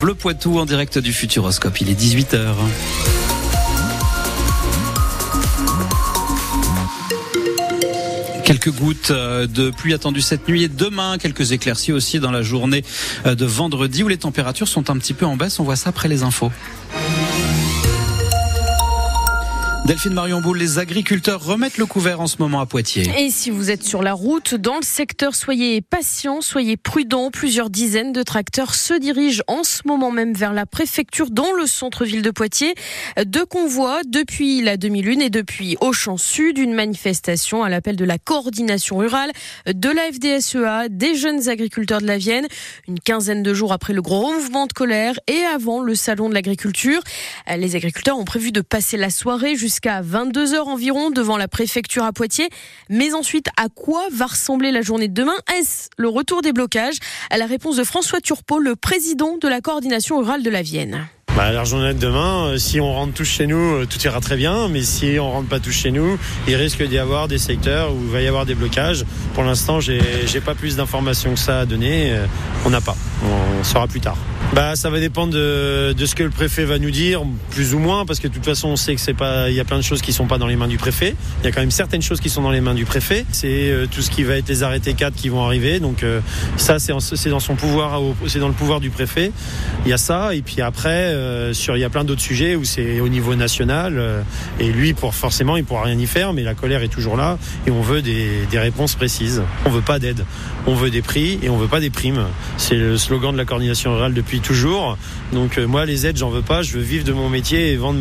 Bleu Poitou en direct du Futuroscope, il est 18h. Quelques gouttes euh, de pluie attendues cette nuit et demain, quelques éclaircies aussi dans la journée euh, de vendredi où les températures sont un petit peu en baisse. On voit ça après les infos. Delphine Marion Boule, les agriculteurs remettent le couvert en ce moment à Poitiers. Et si vous êtes sur la route, dans le secteur, soyez patients, soyez prudents. Plusieurs dizaines de tracteurs se dirigent en ce moment même vers la préfecture dans le centre-ville de Poitiers. Deux convois depuis la demi-lune et depuis Auchan Sud, une manifestation à l'appel de la coordination rurale, de la FDSEA, des jeunes agriculteurs de la Vienne. Une quinzaine de jours après le gros mouvement de colère et avant le salon de l'agriculture. Les agriculteurs ont prévu de passer la soirée jusqu'à jusqu'à 22h environ devant la préfecture à Poitiers. Mais ensuite, à quoi va ressembler la journée de demain? Est-ce le retour des blocages? À la réponse de François Turpot, le président de la coordination rurale de la Vienne. Bah, la journée de demain, euh, si on rentre tous chez nous, euh, tout ira très bien. Mais si on rentre pas tous chez nous, il risque d'y avoir des secteurs où il va y avoir des blocages. Pour l'instant, j'ai pas plus d'informations que ça à donner. Euh, on n'a pas. On saura plus tard. Bah, ça va dépendre de, de, ce que le préfet va nous dire, plus ou moins, parce que de toute façon, on sait que c'est pas, il y a plein de choses qui sont pas dans les mains du préfet. Il y a quand même certaines choses qui sont dans les mains du préfet. C'est euh, tout ce qui va être les arrêtés 4 qui vont arriver. Donc euh, ça, c'est dans son pouvoir, c'est dans le pouvoir du préfet. Il y a ça, et puis après, euh, sur, il y a plein d'autres sujets où c'est au niveau national. et lui, pour forcément, il pourra rien y faire, mais la colère est toujours là, et on veut des, des réponses précises. On veut pas d'aide, on veut des prix et on veut pas des primes. C'est le slogan de la coordination rurale depuis toujours. Donc euh, moi, les aides, j'en veux pas. Je veux vivre de mon métier et vendre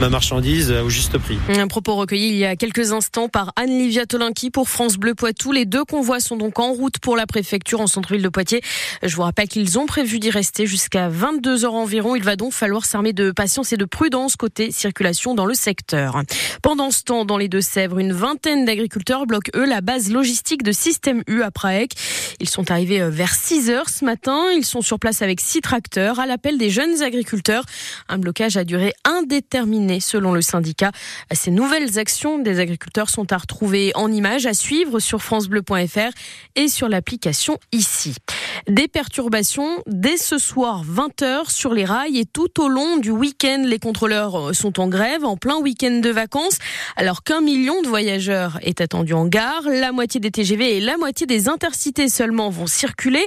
ma, marchandise au juste prix. Un propos recueilli il y a quelques instants par Anne-Livia Tolinki pour France Bleu Poitou. Les deux convois sont donc en route pour la préfecture en centre-ville de Poitiers. Je vous rappelle qu'ils ont prévu d'y rester jusqu'à 22 heures environ. Il va donc falloir s'armer de patience et de prudence côté circulation dans le secteur. Pendant ce temps, dans les Deux-Sèvres, une vingtaine d'agriculteurs bloquent eux la base logistique de Système U à Praec. Ils sont arrivés euh, vers 6 heures ce matin. Ils sont sur place avec six tracteurs à l'appel des jeunes agriculteurs. Un blocage a duré indéterminé selon le syndicat. Ces nouvelles actions des agriculteurs sont à retrouver en images, à suivre sur francebleu.fr et sur l'application ici. Des perturbations dès ce soir 20h sur les rails et tout au long du week-end. Les contrôleurs sont en grève en plein week-end de vacances alors qu'un million de voyageurs est attendu en gare. La moitié des TGV et la moitié des intercités seulement vont circuler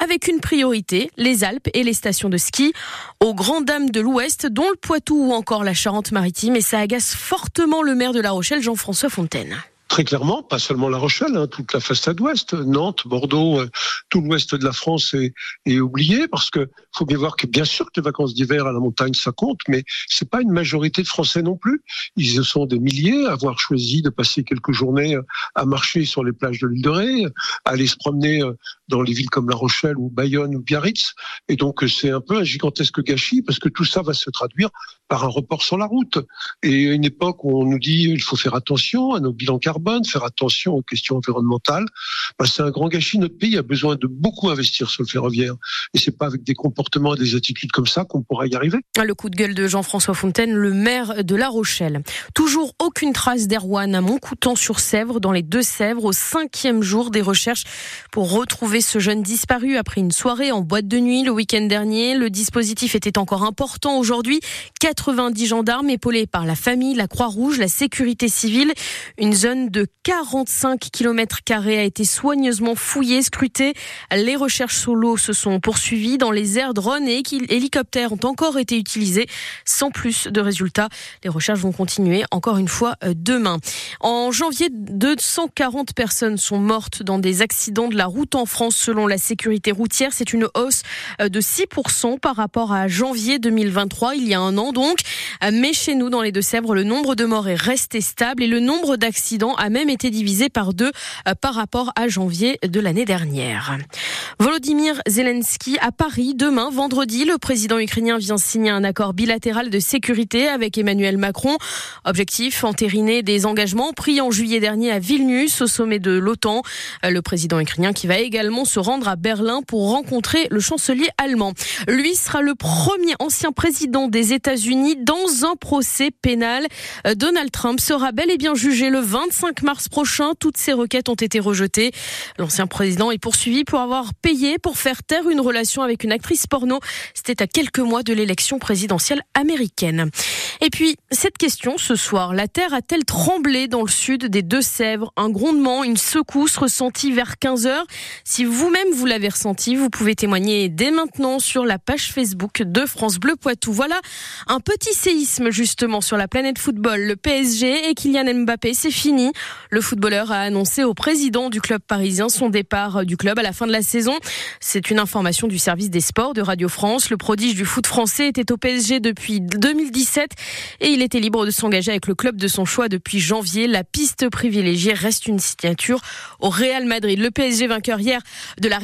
avec une priorité, les Alpes et les stations de ski, aux grandes dames de l'Ouest, dont le Poitou ou encore la Charente-Maritime, et ça agace fortement le maire de La Rochelle, Jean-François Fontaine très clairement, pas seulement La Rochelle, hein, toute la façade ouest, Nantes, Bordeaux, euh, tout l'ouest de la France est, est, oublié parce que faut bien voir que bien sûr que les vacances d'hiver à la montagne ça compte, mais c'est pas une majorité de Français non plus. Ils sont des milliers à avoir choisi de passer quelques journées euh, à marcher sur les plages de l'île de Ré, à aller se promener euh, dans les villes comme La Rochelle ou Bayonne ou Biarritz. Et donc c'est un peu un gigantesque gâchis parce que tout ça va se traduire par un report sur la route. Et une époque où on nous dit il faut faire attention à nos bilans carbone de faire attention aux questions environnementales. Bah, c'est un grand gâchis. Notre pays a besoin de beaucoup investir sur le ferroviaire. Et c'est pas avec des comportements et des attitudes comme ça qu'on pourra y arriver. Le coup de gueule de Jean-François Fontaine, le maire de La Rochelle. Toujours aucune trace d'Erwan à Montcoutan-sur-Sèvre, dans les Deux-Sèvres, au cinquième jour des recherches pour retrouver ce jeune disparu après une soirée en boîte de nuit le week-end dernier. Le dispositif était encore important aujourd'hui. 90 gendarmes épaulés par la famille, la Croix-Rouge, la sécurité civile. Une zone de 45 km a été soigneusement fouillée, scrutée. Les recherches sous l'eau se sont poursuivies. Dans les airs, drones et hélicoptères ont encore été utilisés sans plus de résultats. Les recherches vont continuer encore une fois euh, demain. En janvier, 240 personnes sont mortes dans des accidents de la route en France selon la sécurité routière. C'est une hausse euh, de 6% par rapport à janvier 2023, il y a un an donc. Euh, mais chez nous, dans les Deux-Sèvres, le nombre de morts est resté stable et le nombre d'accidents a même été divisé par deux euh, par rapport à janvier de l'année dernière. Volodymyr Zelensky à Paris demain, vendredi. Le président ukrainien vient signer un accord bilatéral de sécurité avec Emmanuel Macron. Objectif, entériner des engagements pris en juillet dernier à Vilnius au sommet de l'OTAN. Euh, le président ukrainien qui va également se rendre à Berlin pour rencontrer le chancelier allemand. Lui sera le premier ancien président des États-Unis dans un procès pénal. Euh, Donald Trump sera bel et bien jugé le 25 5 mars prochain. Toutes ces requêtes ont été rejetées. L'ancien président est poursuivi pour avoir payé pour faire taire une relation avec une actrice porno. C'était à quelques mois de l'élection présidentielle américaine. Et puis, cette question ce soir, la Terre a-t-elle tremblé dans le sud des Deux-Sèvres Un grondement, une secousse ressentie vers 15 heures Si vous-même vous l'avez ressenti, vous pouvez témoigner dès maintenant sur la page Facebook de France Bleu Poitou. Voilà un petit séisme justement sur la planète football. Le PSG et Kylian Mbappé, c'est fini. Le footballeur a annoncé au président du club parisien son départ du club à la fin de la saison. C'est une information du service des sports de Radio France. Le prodige du foot français était au PSG depuis 2017 et il était libre de s'engager avec le club de son choix depuis La piste privilégiée reste une signature au Real Madrid. Le PSG vainqueur hier de la